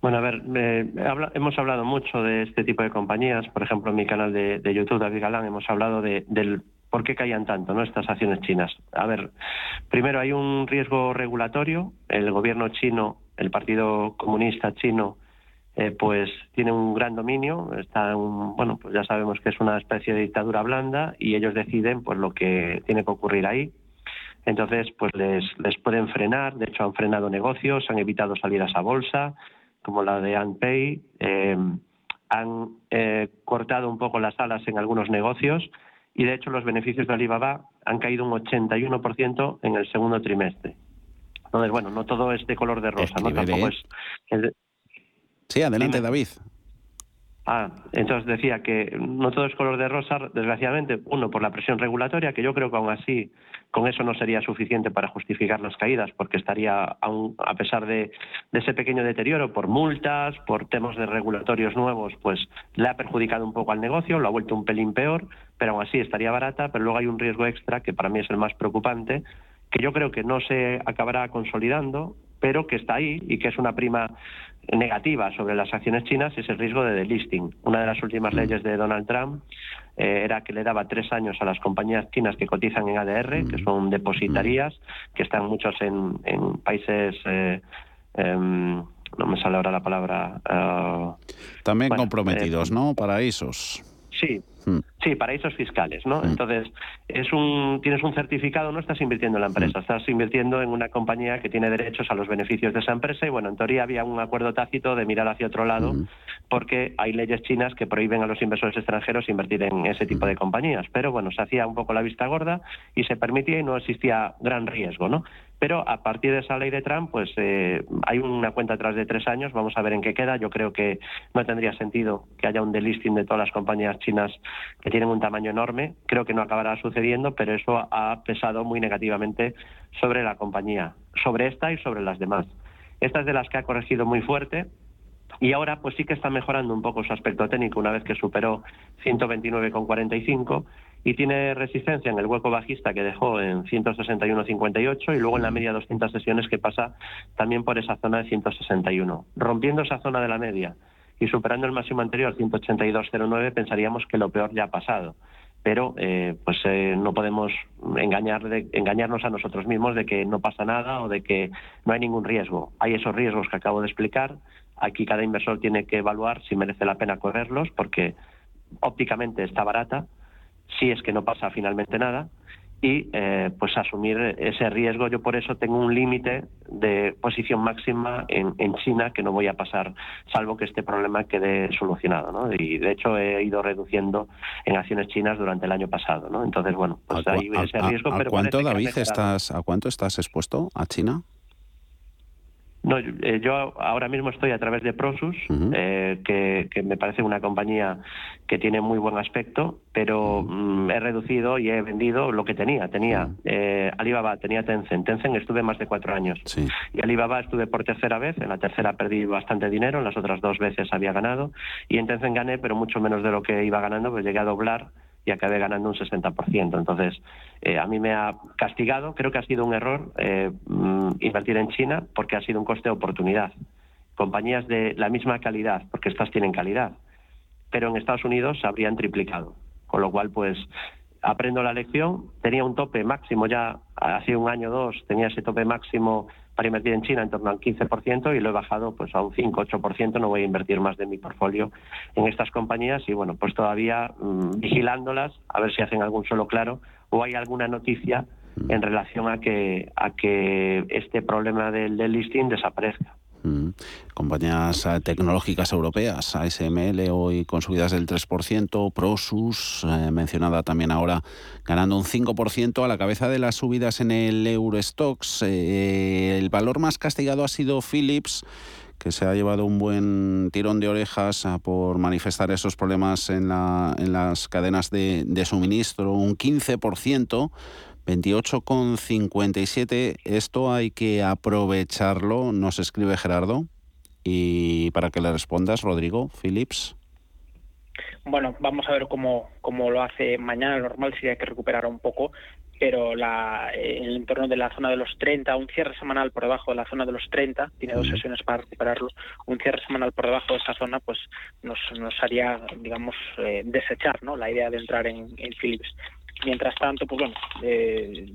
Bueno, a ver, hemos hablado mucho de este tipo de compañías. Por ejemplo, en mi canal de, YouTube, David Galán, hemos hablado de, del por qué caían tanto ¿no? estas acciones chinas. A ver, primero hay un riesgo regulatorio. El gobierno chino, el Partido Comunista chino, eh, pues tiene un gran dominio, está un, bueno, pues ya sabemos que es una especie de dictadura blanda y ellos deciden pues lo que tiene que ocurrir ahí. Entonces, pues les, les pueden frenar, de hecho han frenado negocios, han evitado salidas a bolsa, como la de Anpay, eh, han eh, cortado un poco las alas en algunos negocios y de hecho los beneficios de Alibaba han caído un 81% en el segundo trimestre. Entonces, bueno, no todo es de color de rosa, ¿no? Tampoco es, Sí, adelante, David. Ah, entonces decía que no todo es color de rosa, desgraciadamente, uno por la presión regulatoria, que yo creo que aún así con eso no sería suficiente para justificar las caídas, porque estaría, aún, a pesar de, ese pequeño deterioro, por multas, por temas de regulatorios nuevos, pues le ha perjudicado un poco al negocio, lo ha vuelto un pelín peor, pero aún así estaría barata, pero luego hay un riesgo extra que para mí es el más preocupante, que yo creo que no se acabará consolidando, pero que está ahí y que es una prima negativa sobre las acciones chinas es el riesgo de delisting. Una de las últimas mm. leyes de Donald Trump eh, era que le daba tres años a las compañías chinas que cotizan en ADR, que mm. son depositarías, que están muchos en, países... Eh, em, no me sale ahora la palabra. Eh, También comprometidos, ¿no? Paraísos. Sí, Hmm. Sí, paraísos fiscales, ¿no? Hmm. Entonces, es un, tienes un certificado, no estás invirtiendo en la empresa, hmm. estás invirtiendo en una compañía que tiene derechos a los beneficios de esa empresa y, bueno, en teoría había un acuerdo tácito de mirar hacia otro lado porque hay leyes chinas que prohíben a los inversores extranjeros invertir en ese tipo de compañías. Pero, bueno, se hacía un poco la vista gorda y se permitía y no existía gran riesgo, ¿no? Pero a partir de esa ley de Trump, pues eh, hay una cuenta atrás de tres años, vamos a ver en qué queda. Yo creo que no tendría sentido que haya un delisting de todas las compañías chinas que tienen un tamaño enorme. Creo que no acabará sucediendo, pero eso ha pesado muy negativamente sobre la compañía, sobre esta y sobre las demás. Esta es de las que ha corregido muy fuerte, y ahora pues sí que está mejorando un poco su aspecto técnico una vez que superó 129,45 y tiene resistencia en el hueco bajista que dejó en 161,58 y luego en la media 200 sesiones que pasa también por esa zona de 161. Rompiendo esa zona de la media y superando el máximo anterior, 182,09, pensaríamos que lo peor ya ha pasado. Pero eh, pues eh, no podemos engañar engañarnos a nosotros mismos de que no pasa nada o de que no hay ningún riesgo. Hay esos riesgos que acabo de explicar. Aquí cada inversor tiene que evaluar si merece la pena correrlos porque ópticamente está barata, si es que no pasa finalmente nada y eh, pues asumir ese riesgo. Yo por eso tengo un límite de posición máxima en, China que no voy a pasar, salvo que este problema quede solucionado. ¿no? Y de hecho he ido reduciendo en acciones chinas durante el año pasado. ¿no? Entonces, bueno, pues ahí ese riesgo. ¿A, cuánto, David, estás, ¿a cuánto estás expuesto a China? No, eh, yo ahora mismo estoy a través de Prosus, eh, que, me parece una compañía que tiene muy buen aspecto, pero mm, he reducido y he vendido lo que tenía. Tenía eh, Alibaba, tenía Tencent. Tencent estuve más de cuatro años. Y Alibaba estuve por tercera vez. En la tercera perdí bastante dinero, en las otras dos veces había ganado. Y en Tencent gané, pero mucho menos de lo que iba ganando, pues llegué a doblar y acabé ganando un 60%. Entonces, eh, a mí me ha castigado, creo que ha sido un error eh, mm, invertir en China porque ha sido un coste de oportunidad. Compañías de la misma calidad, porque estas tienen calidad, pero en Estados Unidos se habrían triplicado. Con lo cual, pues, aprendo la lección. Tenía un tope máximo ya hace un año o dos, tenía ese tope máximo para invertir en China en torno al 15% y lo he bajado pues a un 5-8%. No voy a invertir más de mi portfolio en estas compañías y bueno, pues todavía mm, vigilándolas a ver si hacen algún solo claro o hay alguna noticia en relación a que a que este problema del, del listing desaparezca. Compañías eh, tecnológicas europeas, ASML hoy con subidas del 3%, Prosus, eh, mencionada también ahora, ganando un 5% a la cabeza de las subidas en el Eurostox. Eh, el valor más castigado ha sido Philips que se ha llevado un buen tirón de orejas por manifestar esos problemas en, la, en las cadenas de, de suministro, un 15%. 28,57. Esto hay que aprovecharlo, nos escribe Gerardo. Y para que le respondas, Rodrigo, Philips. Bueno, vamos a ver cómo, cómo lo hace mañana. Lo normal sería que recuperara un poco, pero la, en el entorno de la zona de los 30, un cierre semanal por debajo de la zona de los 30, tiene dos sesiones para recuperarlo, un cierre semanal por debajo de esa zona, pues nos, nos haría, digamos, eh, desechar ¿no? la idea de entrar en, en Philips. Mientras tanto, pues bueno, eh,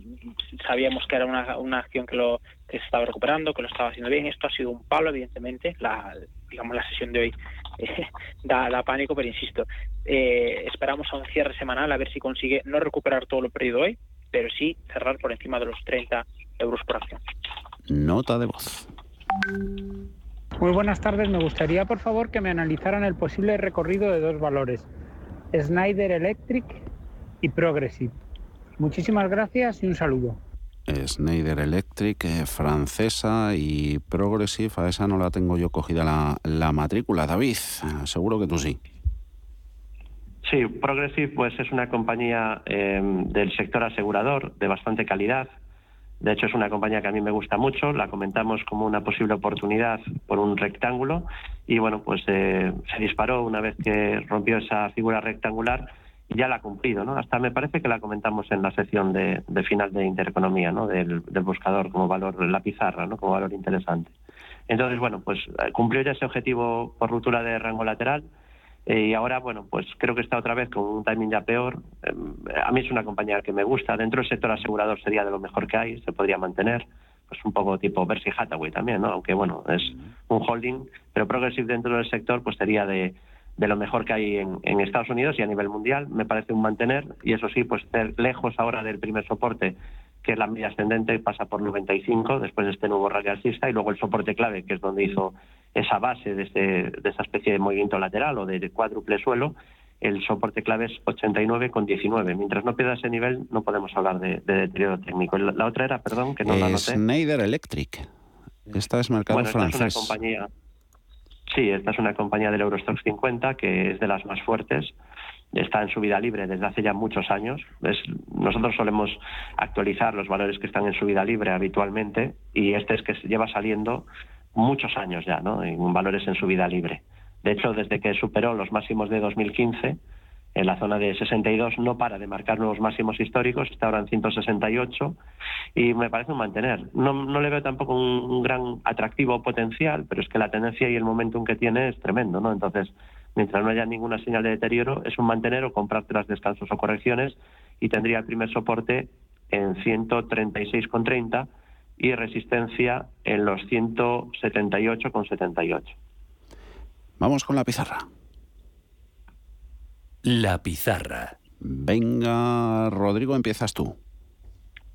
sabíamos que era una, una acción que lo que se estaba recuperando, que lo estaba haciendo bien. Esto ha sido un palo, evidentemente. La, digamos, la sesión de hoy eh, da, pánico, pero insisto, eh, esperamos a un cierre semanal a ver si consigue no recuperar todo lo perdido hoy, pero sí cerrar por encima de los 30 euros por acción. Nota de voz. Muy buenas tardes. Me gustaría, por favor, que me analizaran el posible recorrido de dos valores. Snyder Electric y Progressive. Muchísimas gracias y un saludo. Schneider Electric, eh, francesa y Progressive, a esa no la tengo yo cogida la, la matrícula. David, eh, seguro que tú sí. Sí, Progressive pues es una compañía eh, del sector asegurador de bastante calidad. De hecho es una compañía que a mí me gusta mucho. La comentamos como una posible oportunidad por un rectángulo y bueno pues se disparó una vez que rompió esa figura rectangular ya la ha cumplido, ¿no? Hasta me parece que la comentamos en la sesión de, final de intereconomía, ¿no? Del, buscador como valor, la pizarra, ¿no? Como valor interesante. Entonces, bueno, pues eh, cumplió ya ese objetivo por ruptura de rango lateral eh, y ahora, bueno, pues creo que está otra vez con un timing ya peor. Eh, a mí es una compañía que me gusta. Dentro del sector asegurador sería de lo mejor que hay, se podría mantener. Pues un poco tipo Berkshire Hathaway también, ¿no? Aunque, bueno, es un holding, pero Progressive dentro del sector pues sería de de lo mejor que hay en, Estados Unidos y a nivel mundial. Me parece un mantener y eso sí, pues estar lejos ahora del primer soporte, que es la media ascendente, pasa por 95 después de este nuevo rally alcista y luego el soporte clave, que es donde hizo esa base de, este, de esa especie de movimiento lateral o de, cuádruple suelo. El soporte clave es 89 con 19. Mientras no pierda ese nivel, no podemos hablar de, deterioro técnico. La, otra era, perdón, que no la noté. Schneider Electric. Esta es mercado francés. es una compañía Sí, esta es una compañía del Eurostox 50 que es de las más fuertes. Está en subida libre desde hace ya muchos años. nosotros solemos actualizar los valores que están en subida libre habitualmente y este es que lleva saliendo muchos años ya, ¿no? En valores en subida libre. De hecho, desde que superó los máximos de 2015, en la zona de 62 no para de marcar nuevos máximos históricos, está ahora en 168 y me parece un mantener. No, no le veo tampoco un, gran atractivo potencial, pero es que la tendencia y el momentum que tiene es tremendo, ¿no? Entonces, mientras no haya ninguna señal de deterioro, es un mantener o comprar tras descansos o correcciones y tendría el primer soporte en 136,30 y resistencia en los 178,78. Vamos con la pizarra. La pizarra. Venga, Rodrigo, empiezas tú.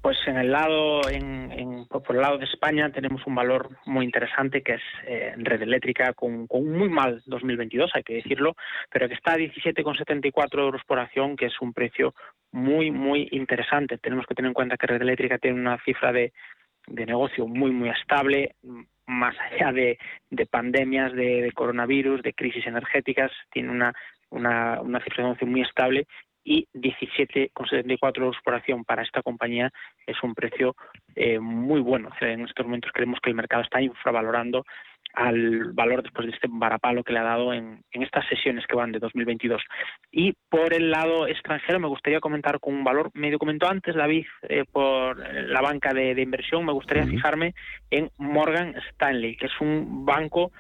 Pues en el lado, en, por el lado de España tenemos un valor muy interesante que es eh, red eléctrica con, un muy mal 2022, hay que decirlo, pero que está a 17,74 euros por acción, que es un precio muy, muy interesante. Tenemos que tener en cuenta que red eléctrica tiene una cifra de, de negocio muy, muy estable, más allá de, de pandemias, de, de, coronavirus, de crisis energéticas, tiene una una, una cifra de negocio muy estable y 17,74 euros por acción para esta compañía es un precio eh, muy bueno. en estos momentos creemos que el mercado está infravalorando al valor después de este varapalo que le ha dado en, en, estas sesiones que van de 2022. Y por el lado extranjero me gustaría comentar con un valor, medio comentó antes David, eh, por la banca de, de, inversión, me gustaría fijarme en Morgan Stanley, que es un banco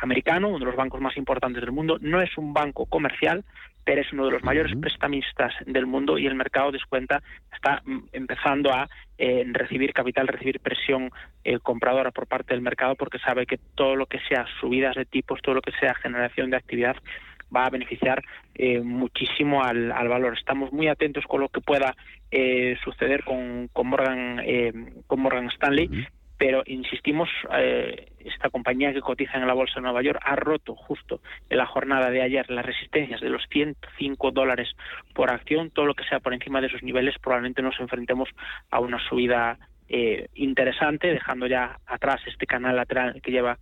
americano, uno de los bancos más importantes del mundo, no es un banco comercial, pero es uno de los mayores prestamistas del mundo y el mercado descuenta está mm, empezando a eh, recibir capital, recibir presión eh, compradora por parte del mercado porque sabe que todo lo que sea subidas de tipos, todo lo que sea generación de actividad va a beneficiar eh, muchísimo al, valor. Estamos muy atentos con lo que pueda eh, suceder con, con Morgan eh, con Morgan Stanley, pero insistimos, esta compañía que cotiza en la bolsa de Nueva York ha roto justo en la jornada de ayer las resistencias de los 105 dólares por acción. Todo lo que sea por encima de esos niveles probablemente nos enfrentemos a una subida interesante, dejando ya atrás este canal lateral que lleva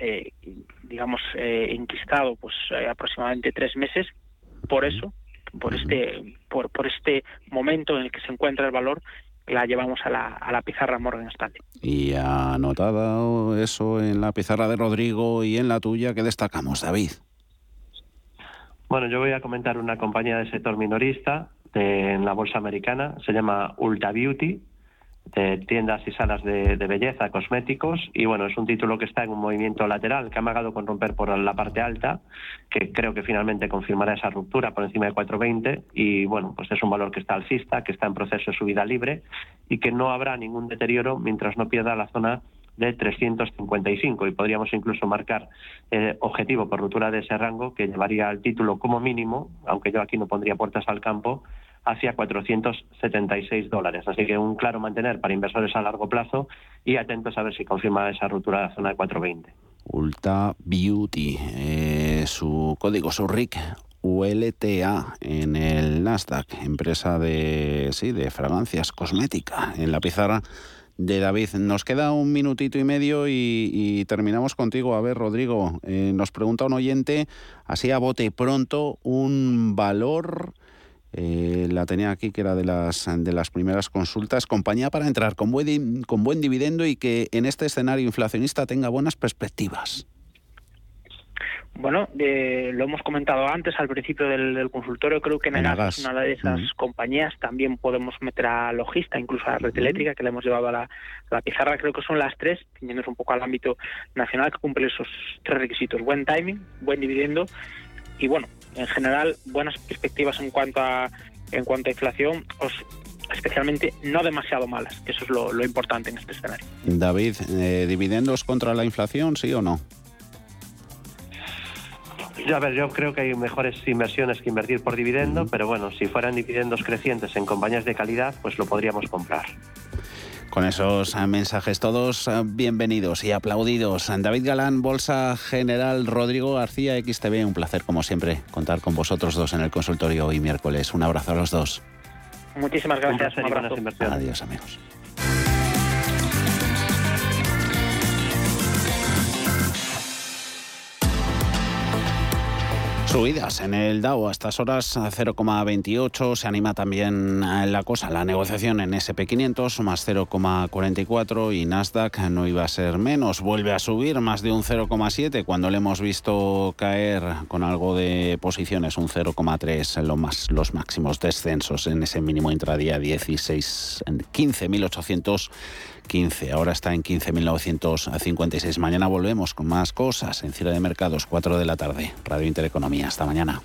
eh, digamos, eh, enquistado pues eh, aproximadamente tres meses. Por eso, por este, por, por este momento en el que se encuentra el valor, la llevamos a la, a la pizarra Morgan Stanley. Y anotado eso en la pizarra de Rodrigo y en la tuya, ¿qué destacamos, David? Bueno, yo voy a comentar una compañía del sector minorista en la bolsa americana, se llama Ulta Beauty, de tiendas y salas de, belleza, cosméticos, y bueno, es un título que está en un movimiento lateral, que ha amagado con romper por la parte alta, que creo que finalmente confirmará esa ruptura por encima de 4,20, y bueno, pues es un valor que está alcista, que está en proceso de subida libre, y que no habrá ningún deterioro mientras no pierda la zona de 355 y podríamos incluso marcar eh, objetivo por ruptura de ese rango que llevaría al título como mínimo, aunque yo aquí no pondría puertas al campo, hacia 476 dólares. Así que un claro mantener para inversores a largo plazo y atentos a ver si confirma esa ruptura de la zona de 420. Ulta Beauty, eh, su código, su RIC, ULTA en el Nasdaq, empresa de, sí, de fragancias cosmética. En la pizarra de David. Nos queda un minutito y medio y, terminamos contigo. A ver, Rodrigo, eh, nos pregunta un oyente, así a bote pronto, un valor eh, la tenía aquí, que era de las, de las primeras consultas. Compañía para entrar con buen, con buen dividendo y que en este escenario inflacionista tenga buenas perspectivas. Bueno, lo hemos comentado antes al principio del, consultorio, creo que Negas es una de esas compañías, también podemos meter a Logista, incluso a Red Eléctrica, que le hemos llevado a la, la pizarra, creo que son las tres, teniendo un poco al ámbito nacional, que cumplen esos tres requisitos, buen timing, buen dividendo y bueno, en general buenas perspectivas en cuanto a en cuanto a inflación, especialmente no demasiado malas, que eso es lo, importante en este escenario. David, eh, ¿dividendos contra la inflación, sí o no? A ver, yo creo que hay mejores inversiones que invertir por dividendo, pero bueno, si fueran dividendos crecientes en compañías de calidad, pues lo podríamos comprar. Con esos eh, mensajes todos eh, bienvenidos y aplaudidos. David Galán, Bolsa General, Rodrigo García, XTV, un placer como siempre contar con vosotros dos en el consultorio hoy miércoles. Un abrazo a los dos. Muchísimas gracias. Adiós amigos. Subidas en el Dow a estas horas 0,28. Se anima también la cosa, la negociación en SP500 más 0,44 y Nasdaq no iba a ser menos. Vuelve a subir más de un 0,7 cuando le hemos visto caer con algo de posiciones, un 0,3 en más, los máximos descensos en ese mínimo intradía 16, 15.800 15. Ahora está en 15.956. Mañana volvemos con más cosas en Cierre de Mercados, 4 de la tarde. Radio Intereconomía. Hasta mañana.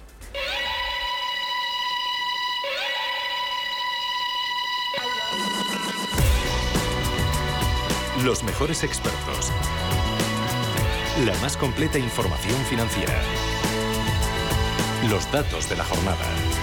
Los mejores expertos. La más completa información financiera. Los datos de la jornada.